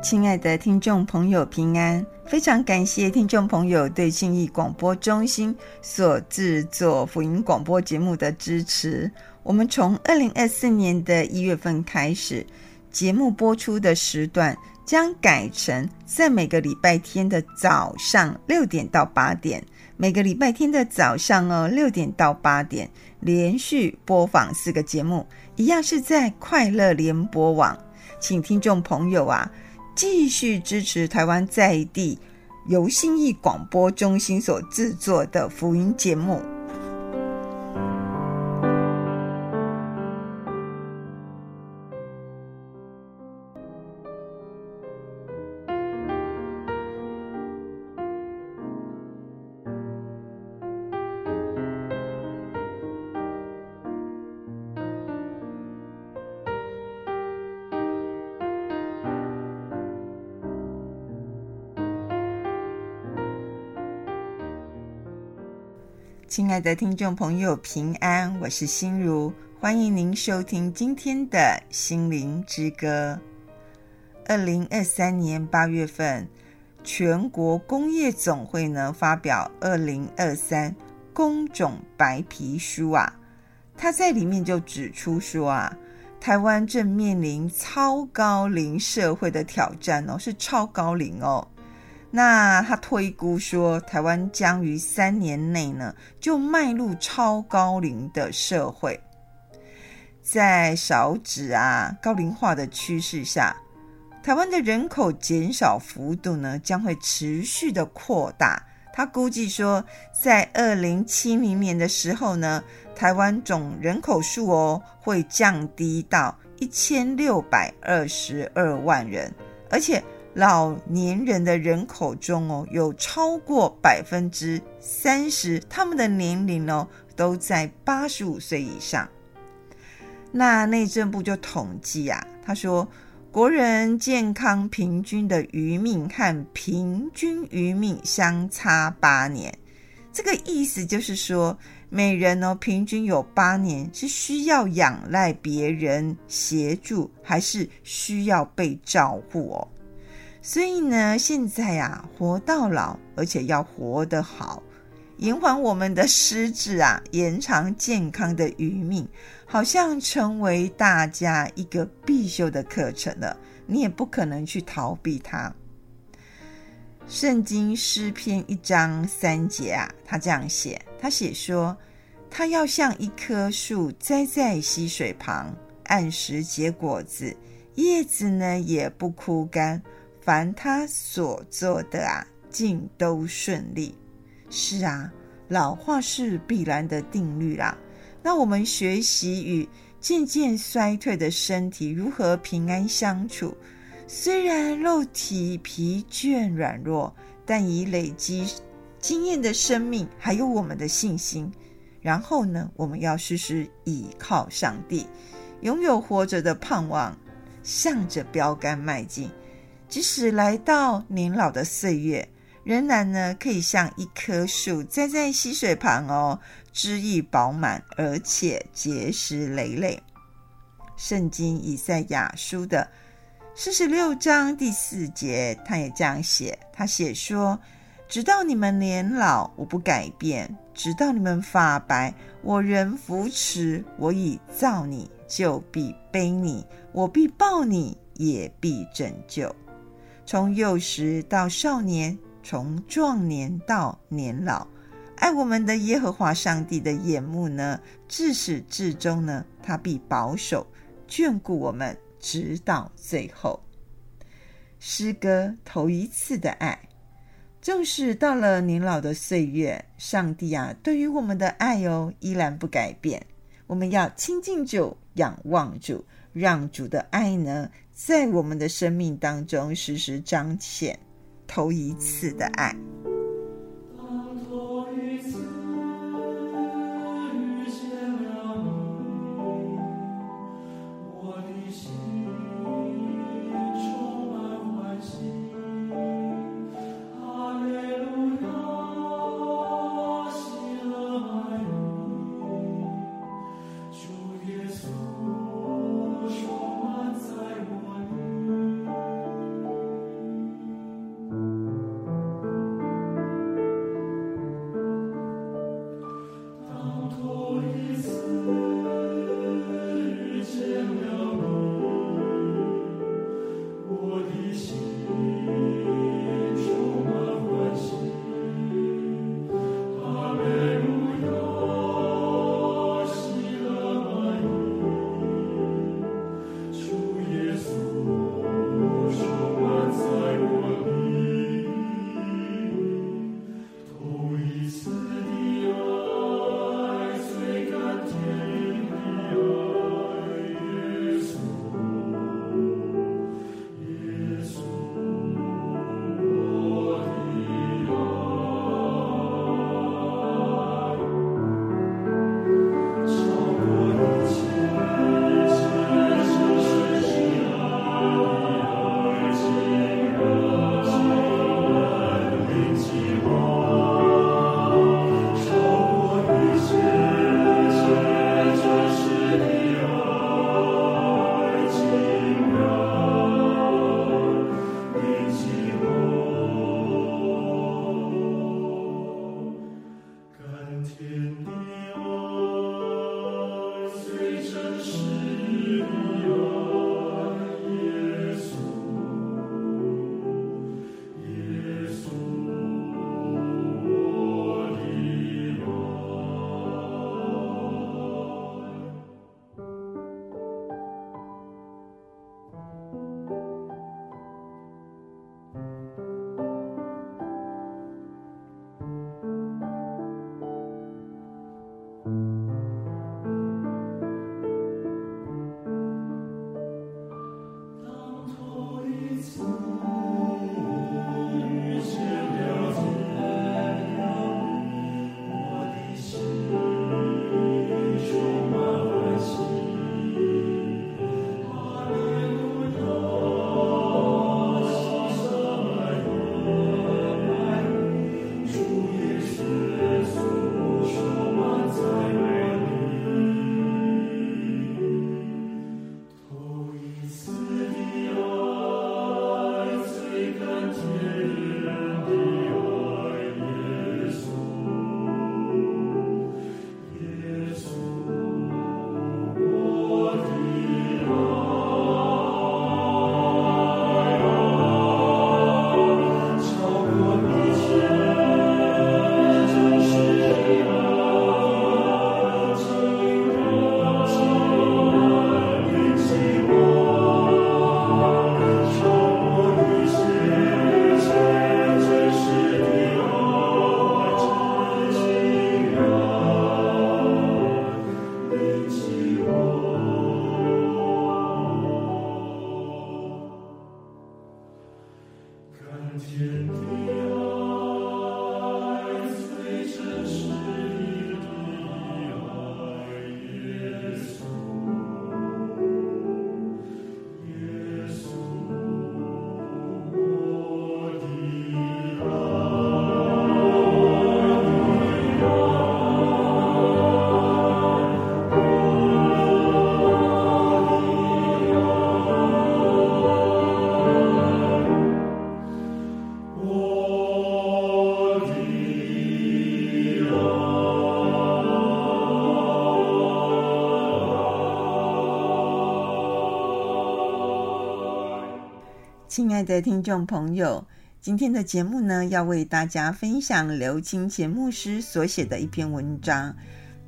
亲爱的听众朋友，平安！非常感谢听众朋友对信义广播中心所制作福音广播节目的支持。我们从二零二四年的一月份开始，节目播出的时段将改成在每个礼拜天的早上六点到八点，每个礼拜天的早上哦六点到八点，连续播放四个节目，一样是在快乐联播网，请听众朋友啊。继续支持台湾在地由新义广播中心所制作的福音节目。亲爱的听众朋友，平安，我是心如，欢迎您收听今天的心灵之歌。二零二三年八月份，全国工业总会呢发表二零二三工种白皮书啊，他在里面就指出说啊，台湾正面临超高龄社会的挑战哦，是超高龄哦。那他推估说，台湾将于三年内呢，就迈入超高龄的社会。在少子啊高龄化的趋势下，台湾的人口减少幅度呢，将会持续的扩大。他估计说，在二零七零年的时候呢，台湾总人口数哦，会降低到一千六百二十二万人，而且。老年人的人口中哦，有超过百分之三十，他们的年龄哦都在八十五岁以上。那内政部就统计啊，他说，国人健康平均的余命和平均余命相差八年，这个意思就是说，每人哦平均有八年是需要仰赖别人协助，还是需要被照顾哦。所以呢，现在啊，活到老，而且要活得好，延缓我们的失智啊，延长健康的余命，好像成为大家一个必修的课程了。你也不可能去逃避它。圣经诗篇一章三节啊，他这样写，他写说，他要像一棵树栽在溪水旁，按时结果子，叶子呢也不枯干。凡他所做的啊，尽都顺利。是啊，老化是必然的定律啦。那我们学习与渐渐衰退的身体如何平安相处？虽然肉体疲倦软弱，但已累积经验的生命，还有我们的信心。然后呢，我们要时时倚靠上帝，拥有活着的盼望，向着标杆迈进。即使来到年老的岁月，仍然呢可以像一棵树栽在溪水旁哦，枝叶饱满，而且结实累累。圣经以赛亚书的四十六章第四节，他也这样写，他写说：“直到你们年老，我不改变；直到你们发白，我仍扶持。我已造你，就必背你；我必抱你，也必拯救。”从幼时到少年，从壮年到年老，爱我们的耶和华上帝的眼目呢，自始至终呢，他必保守眷顾我们，直到最后。诗歌头一次的爱，正是到了年老的岁月，上帝啊，对于我们的爱哦，依然不改变。我们要亲近主，仰望主，让主的爱呢，在我们的生命当中时时彰显，头一次的爱。亲爱的听众朋友，今天的节目呢，要为大家分享刘清干牧师所写的一篇文章。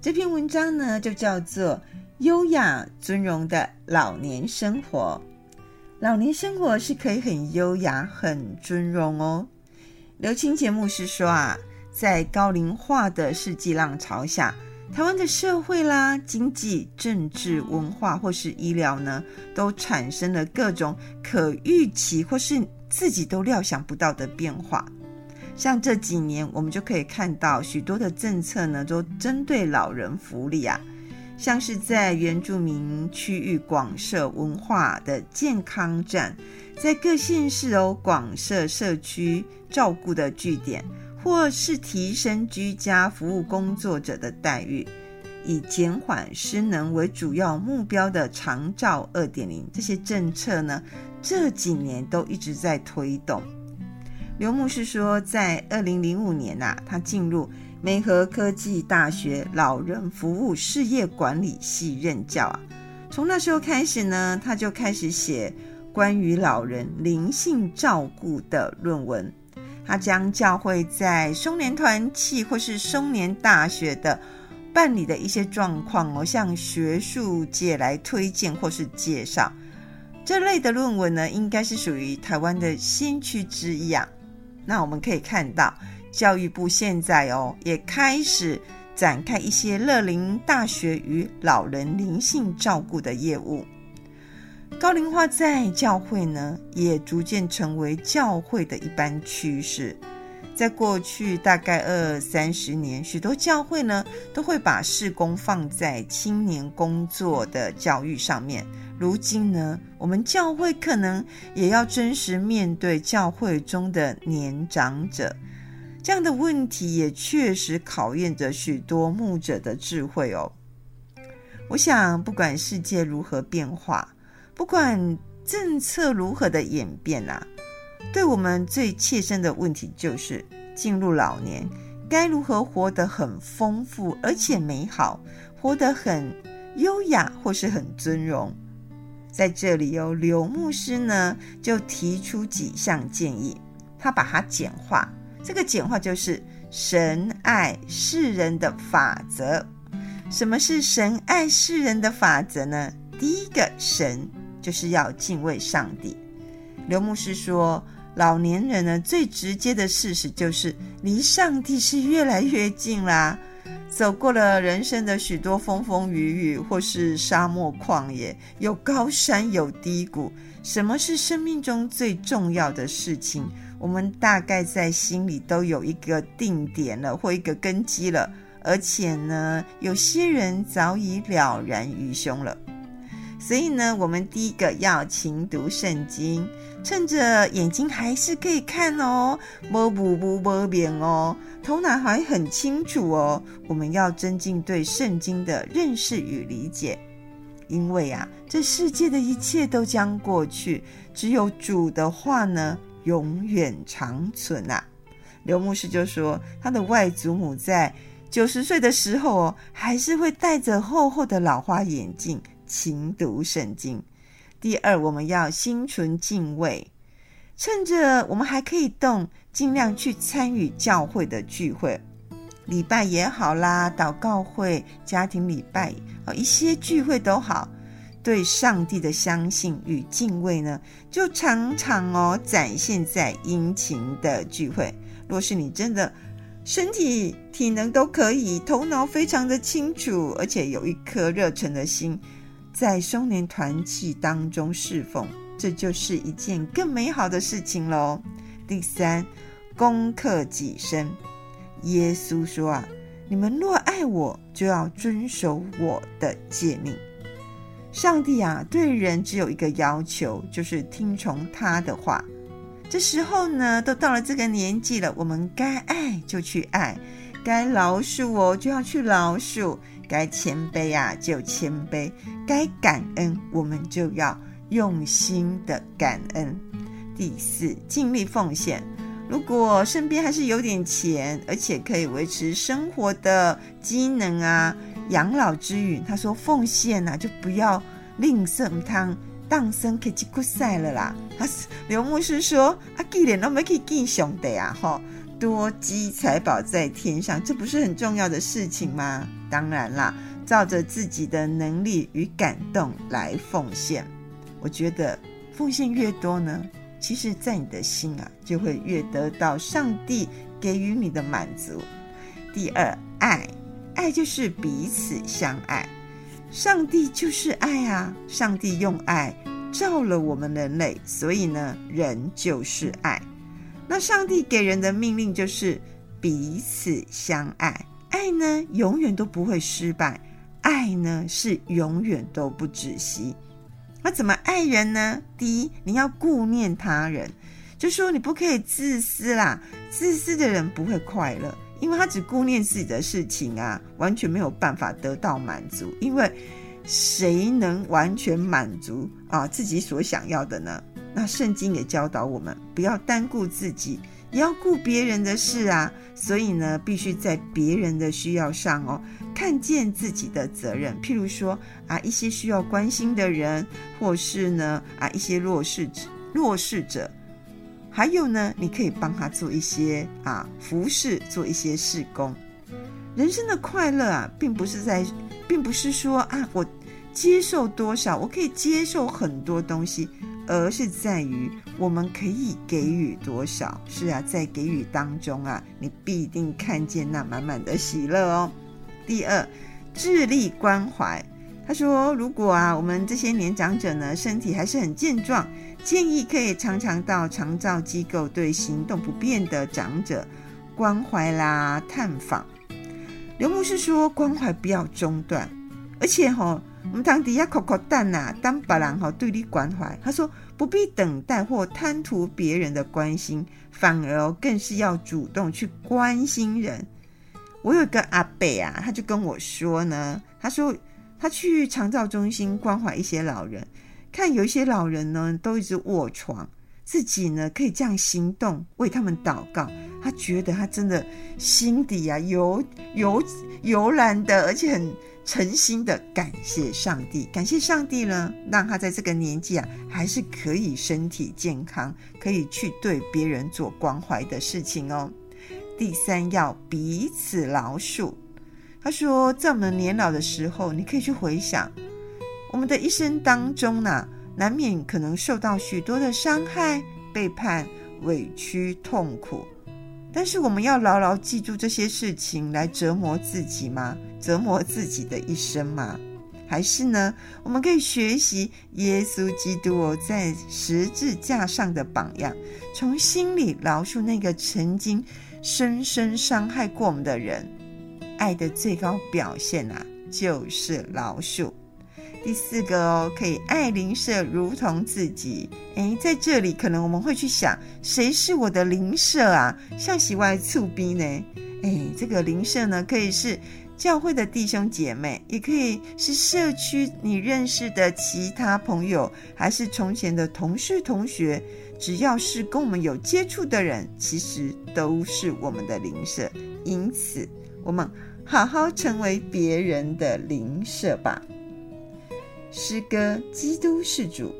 这篇文章呢，就叫做《优雅尊荣的老年生活》。老年生活是可以很优雅、很尊荣哦。刘清干牧师说啊，在高龄化的世纪浪潮下，台湾的社会啦、经济、政治、文化或是医疗呢，都产生了各种可预期或是自己都料想不到的变化。像这几年，我们就可以看到许多的政策呢，都针对老人福利啊，像是在原住民区域广设文化的健康站，在各县市哦广设社区照顾的据点。或是提升居家服务工作者的待遇，以减缓失能为主要目标的长照二点零这些政策呢，这几年都一直在推动。刘牧师说，在二零零五年呐、他进入梅河科技大学老人服务事业管理系任教啊。从那时候开始呢，他就开始写关于老人灵性照顾的论文。他将教会在松年团契或是松年大学的办理的一些状况哦，向学术界来推荐或是介绍这类的论文呢，应该是属于台湾的先驱之一啊。那我们可以看到，教育部现在哦也开始展开一些乐龄大学与老人灵性照顾的业务。高龄化在教会呢，也逐渐成为教会的一般趋势。在过去大概二三十年，许多教会呢都会把事工放在青年工作的教育上面。如今呢，我们教会可能也要真实面对教会中的年长者，这样的问题也确实考验着许多牧者的智慧哦。我想，不管世界如何变化。不管政策如何的演变啊，对我们最切身的问题就是进入老年，该如何活得很丰富而且美好，活得很优雅或是很尊荣。在这里有、哦、刘牧师呢就提出几项建议，他把它简化。这个简化就是神爱世人的法则。什么是神爱世人的法则呢？第一个神。就是要敬畏上帝。刘牧师说，老年人呢，最直接的事实就是离上帝是越来越近啦。走过了人生的许多风风雨雨，或是沙漠旷野，有高山有低谷。什么是生命中最重要的事情？我们大概在心里都有一个定点了，或一个根基了。而且呢，有些人早已了然于胸了。所以呢，我们第一个要勤读圣经，趁着眼睛还是可以看哦，摸不不摸扁哦，头脑还很清楚哦。我们要增进对圣经的认识与理解，因为啊，这世界的一切都将过去，只有主的话呢，永远长存啊。刘牧师就说，他的外祖母在九十岁的时候哦，还是会戴着厚厚的老花眼镜。勤读圣经。第二，我们要心存敬畏，趁着我们还可以动，尽量去参与教会的聚会，礼拜也好啦，祷告会、家庭礼拜，一些聚会都好。对上帝的相信与敬畏呢，就常常哦展现在殷勤的聚会。若是你真的身体体能都可以，头脑非常的清楚，而且有一颗热忱的心。在松年团契当中侍奉，这就是一件更美好的事情喽。第三，攻克己身。耶稣说啊，你们若爱我，就要遵守我的诫命。上帝啊，对人只有一个要求，就是听从他的话。这时候呢，都到了这个年纪了，我们该爱就去爱，该饶恕哦，就要去饶恕。该谦卑啊，就谦卑；该感恩，我们就要用心的感恩。第四，尽力奉献。如果身边还是有点钱，而且可以维持生活的机能啊，养老之余，他说奉献啊，就不要吝啬，汤当生可以去过赛了啦。他刘牧师说：“啊，既然我们可以敬上帝啊，吼，多积财宝在天上，这不是很重要的事情吗？当然啦，照着自己的能力与感动来奉献。我觉得奉献越多呢，其实在你的心啊，就会越得到上帝给予你的满足。第二，爱，爱就是彼此相爱。”上帝就是爱啊！上帝用爱照了我们人类，所以呢，人就是爱。那上帝给人的命令就是彼此相爱。爱呢，永远都不会失败；爱呢，是永远都不止息。那怎么爱人呢？第一，你要顾念他人，就说你不可以自私啦。自私的人不会快乐。因为他只顾念自己的事情啊，完全没有办法得到满足。因为谁能完全满足啊自己所想要的呢？那圣经也教导我们，不要单顾自己，也要顾别人的事啊。所以呢，必须在别人的需要上哦，看见自己的责任。譬如说啊，一些需要关心的人，或是呢啊一些弱势、弱势者。还有呢，你可以帮他做一些啊服侍，做一些事工。人生的快乐啊，并不是在，并不是说啊，我接受多少，我可以接受很多东西，而是在于我们可以给予多少。是啊，在给予当中啊，你必定看见那满满的喜乐哦。第二，致力关怀。他说，如果啊，我们这些年长者呢，身体还是很健壮。建议可以常常到长照机构对行动不便的长者关怀啦、探访。刘牧师说，关怀不要中断，而且吼、哦，我们堂底下口口蛋呐，当别人哈对你关怀，他说不必等待或贪图别人的关心，反而更是要主动去关心人。我有一个阿伯啊，他就跟我说呢，他说他去长照中心关怀一些老人。看有一些老人呢，都一直卧床，自己呢可以这样行动，为他们祷告。他觉得他真的心底啊油油油然的，而且很诚心的感谢上帝，感谢上帝呢，让他在这个年纪啊，还是可以身体健康，可以去对别人做关怀的事情哦。第三，要彼此饶恕。他说，在我们年老的时候，你可以去回想。我们的一生当中呢，难免可能受到许多的伤害、背叛、委屈、痛苦，但是我们要牢牢记住这些事情来折磨自己吗？折磨自己的一生吗？还是呢，我们可以学习耶稣基督哦，在十字架上的榜样，从心里饶恕那个曾经深深伤害过我们的人。爱的最高表现啊，就是饶恕。第四个哦，可以爱邻舍如同自己。诶，在这里可能我们会去想，谁是我的邻舍啊？像喜外厝边呢？诶，这个邻舍呢，可以是教会的弟兄姐妹，也可以是社区你认识的其他朋友，还是从前的同事同学。只要是跟我们有接触的人，其实都是我们的邻舍。因此，我们好好成为别人的邻舍吧。诗歌，基督是主。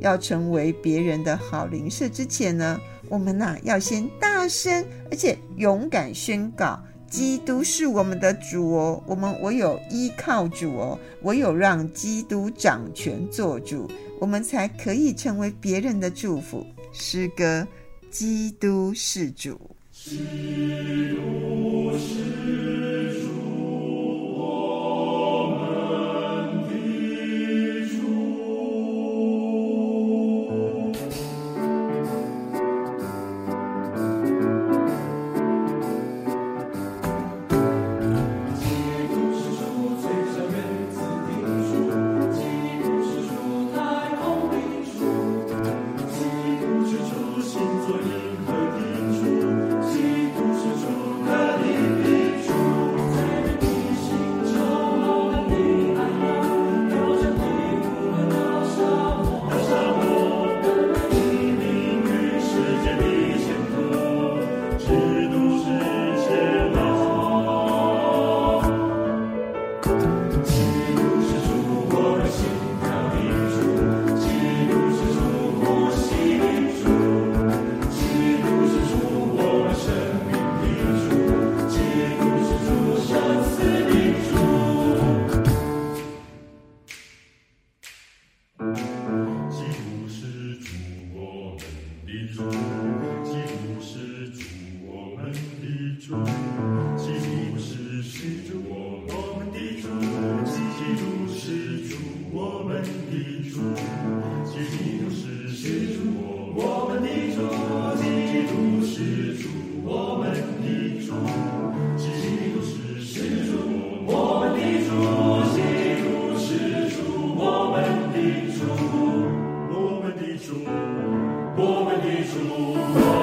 要成为别人的好邻舍之前呢，我们呐、要先大声而且勇敢宣告：基督是我们的主哦。我们唯有依靠主哦，唯有让基督掌权做主，我们才可以成为别人的祝福。诗歌，基督是主。基督是 nome di Gesù.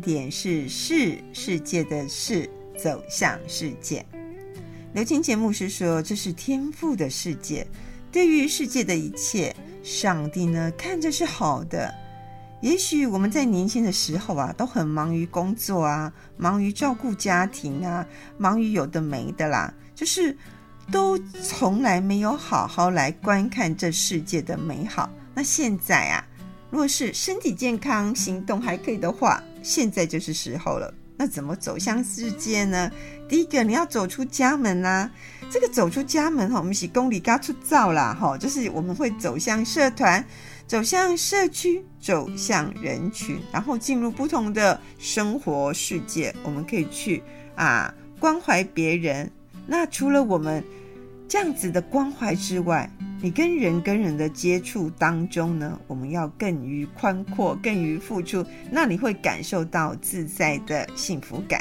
点是视世界的视，走向世界。刘清节目是说，这是天赋的世界，对于世界的一切，上帝呢看着是好的。也许我们在年轻的时候啊，都很忙于工作啊，忙于照顾家庭啊，忙于有的没的啦，就是都从来没有好好来观看这世界的美好。那现在啊，若是身体健康、行动还可以的话，现在就是时候了。那怎么走向世界呢？第一个，你要走出家门啊。这个走出家门哈，我们是公里嘎出造啦哈，就是我们会走向社团。走向社区，走向人群，然后进入不同的生活世界。我们可以去啊关怀别人。那除了我们这样子的关怀之外，你跟人跟人的接触当中呢，我们要更于宽阔，更于付出，那你会感受到自在的幸福感。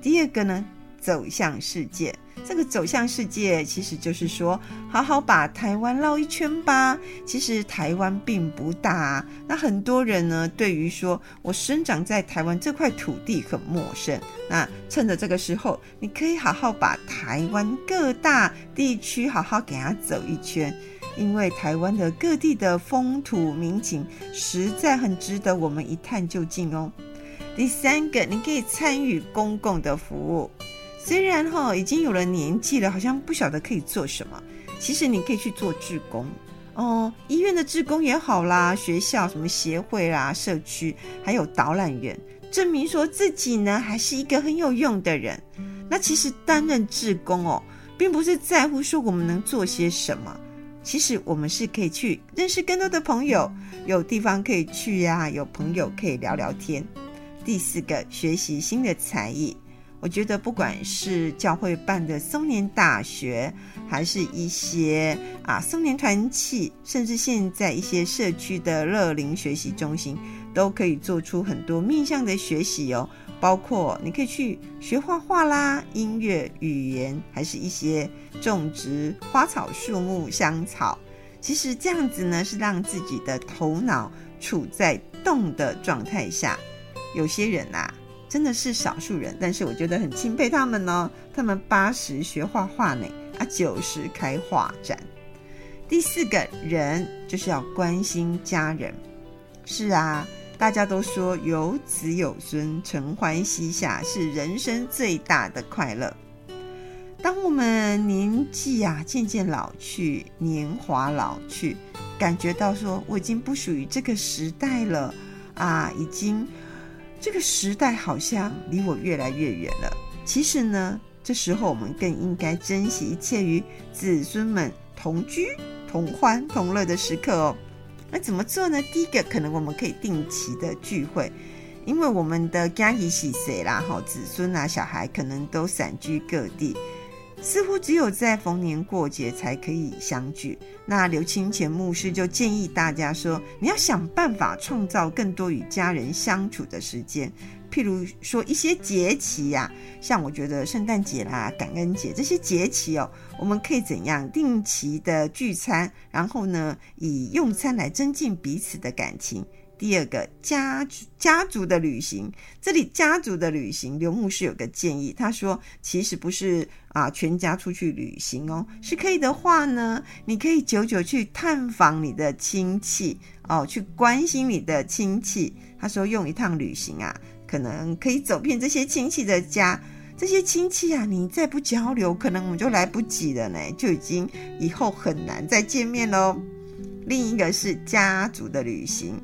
第二个呢，走向世界。这个走向世界，其实就是说，好好把台湾绕一圈吧。其实台湾并不大，那很多人呢，对于说我生长在台湾这块土地很陌生。那趁着这个时候，你可以好好把台湾各大地区好好给它走一圈，因为台湾的各地的风土民情，实在很值得我们一探究竟哦。第三个，你可以参与公共的服务。虽然哈已经有了年纪了，好像不晓得可以做什么。其实你可以去做志工哦，医院的志工也好啦，学校什么协会啦、社区，还有导览员，证明说自己呢还是一个很有用的人。那其实担任志工哦，并不是在乎说我们能做些什么，其实我们是可以去认识更多的朋友，有地方可以去呀，有朋友可以聊聊天。第四个，学习新的才艺。我觉得不管是教会办的松年大学，还是一些啊松年团契，甚至现在一些社区的乐龄学习中心，都可以做出很多面向的学习哦。包括你可以去学画画啦、音乐、语言，还是一些种植花草树木、香草。其实这样子呢，是让自己的头脑处在动的状态下。有些人啊。真的是少数人，但是我觉得很钦佩他们呢。他们八十学画画呢，啊九十开画展。第四个人就是要关心家人。是啊，大家都说有子有孙，承欢膝下是人生最大的快乐。当我们年纪啊渐渐老去，年华老去，感觉到说我已经不属于这个时代了啊，已经。这个时代好像离我越来越远了。其实呢，这时候我们更应该珍惜一切与子孙们同居、同欢、同乐的时刻哦。那怎么做呢？第一个，可能我们可以定期的聚会，因为我们的家里是谁啦？哈，子孙啊，小孩可能都散居各地。似乎只有在逢年过节才可以相聚。那刘清前牧师就建议大家说：“你要想办法创造更多与家人相处的时间，譬如说一些节期呀、啊，像我觉得圣诞节啦、感恩节这些节期哦，我们可以怎样定期的聚餐，然后呢，以用餐来增进彼此的感情。”第二个家家族的旅行，这里家族的旅行，刘牧师有个建议，他说其实不是啊全家出去旅行哦，是可以的话呢，你可以久久去探访你的亲戚哦，去关心你的亲戚。他说用一趟旅行啊，可能可以走遍这些亲戚的家，这些亲戚啊，你再不交流，可能我们就来不及了呢，就已经以后很难再见面喽。另一个是家族的旅行。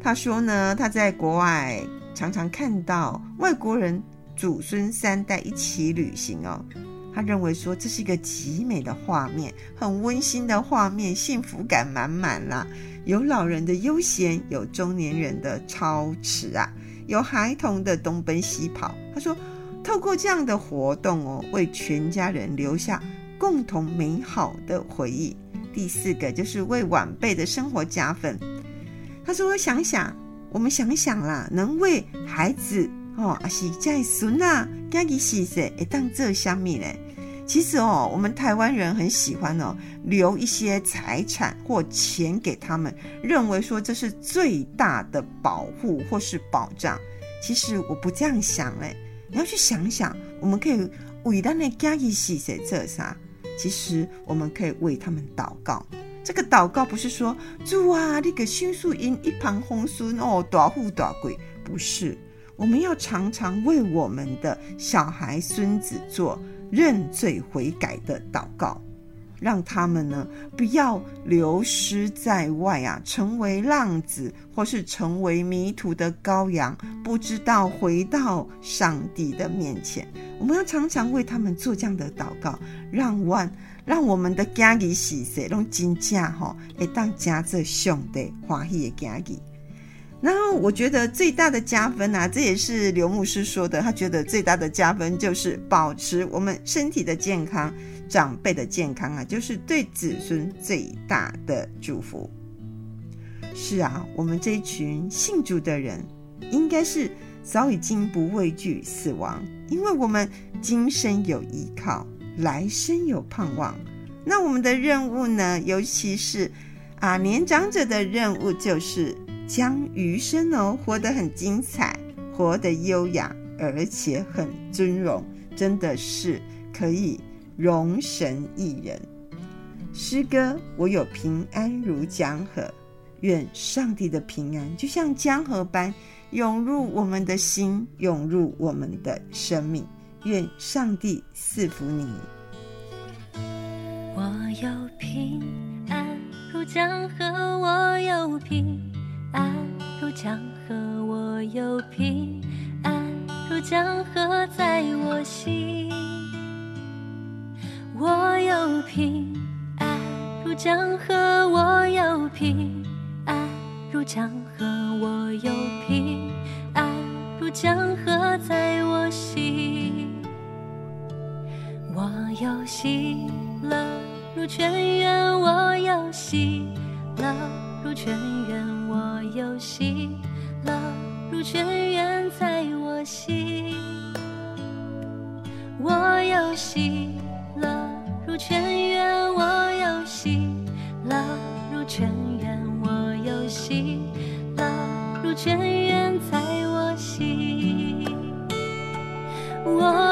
他说呢，他在国外常常看到外国人祖孙三代一起旅行哦。他认为说，这是一个极美的画面，很温馨的画面，幸福感满满啦。有老人的悠闲，有中年人的操持啊，有孩童的东奔西跑。他说，透过这样的活动哦，为全家人留下共同美好的回忆。第四个就是为晚辈的生活加分。他说：“想想，我们想想啦，能为孩子哦，还是在孙啊，家己细细会当做虾米呢？其实哦，我们台湾人很喜欢哦，留一些财产或钱给他们，认为说这是最大的保护或是保障。其实我不这样想哎，你要去想想，我们可以为咱的家己洗洗这啥？其实我们可以为他们祷告。这个祷告不是说主啊，那个迅速因一旁红孙哦，大富大贵，不是。我们要常常为我们的小孩、孙子做。认罪悔改的祷告，让他们呢不要流失在外啊，成为浪子或是成为迷途的羔羊，不知道回到上帝的面前。我们要常常为他们做这样的祷告，让万让我们的家里喜色，让金家哈，会当家这兄弟欢喜的家里。然后我觉得最大的加分啊，这也是刘牧师说的。他觉得最大的加分就是保持我们身体的健康、长辈的健康啊，就是对子孙最大的祝福。是啊，我们这一群信主的人，应该是早已经不畏惧死亡，因为我们今生有依靠，来生有盼望。那我们的任务呢，尤其是啊年长者的任务就是。将余生哦活得很精彩，活得优雅，而且很尊荣，真的是可以容神益人。诗歌，我有平安如江河，愿上帝的平安就像江河般涌入我们的心，涌入我们的生命。愿上帝赐福你。我有平安如江河，我有平。安如江河，我有平安如江河在我心。我有平安如江河，我有平安如江河，我有平安如江河在我心。我有喜乐如泉源，我有喜乐如泉源。我有喜乐如泉源在我心，我有喜乐如泉源，我有喜乐如泉源，我有喜乐如泉源在我心，我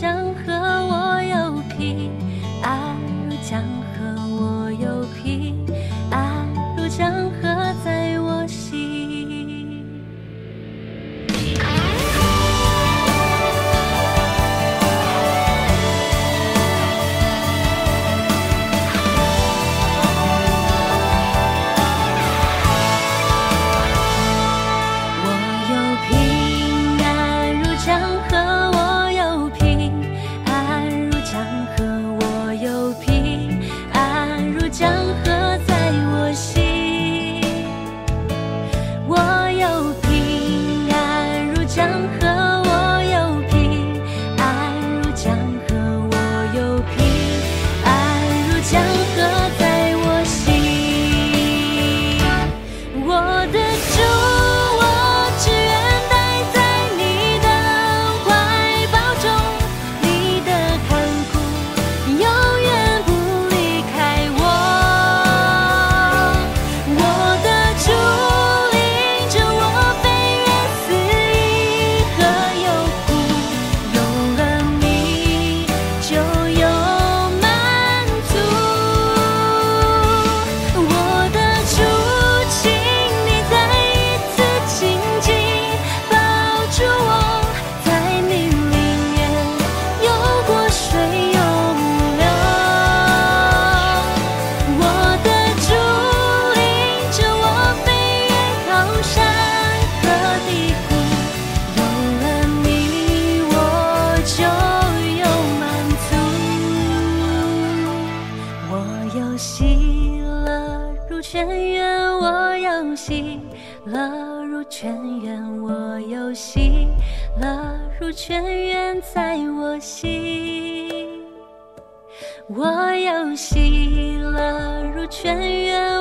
想和我有屁？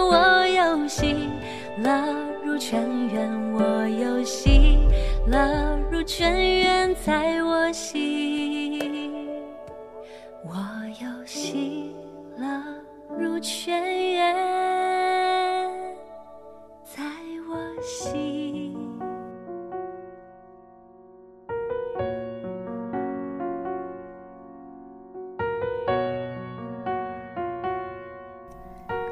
我有喜乐入泉源，我有喜乐入泉源，在我心。我有喜乐入泉源，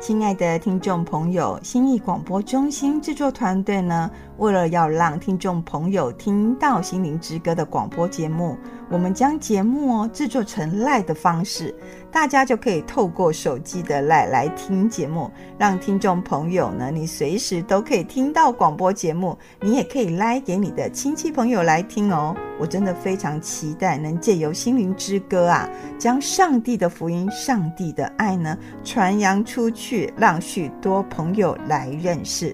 亲爱的听众朋友，新意广播中心制作团队呢，为了要让听众朋友听到《心灵之歌》的广播节目，我们将节目哦制作成 LINE 的方式，大家就可以透过手机的 LINE 来听节目，让听众朋友呢，你随时都可以听到广播节目，你也可以 LINE 给你的亲戚朋友来听哦。我真的非常期待能借由《心灵之歌》啊，将上帝的福音、上帝的爱呢传扬出去，让许多朋友来认识。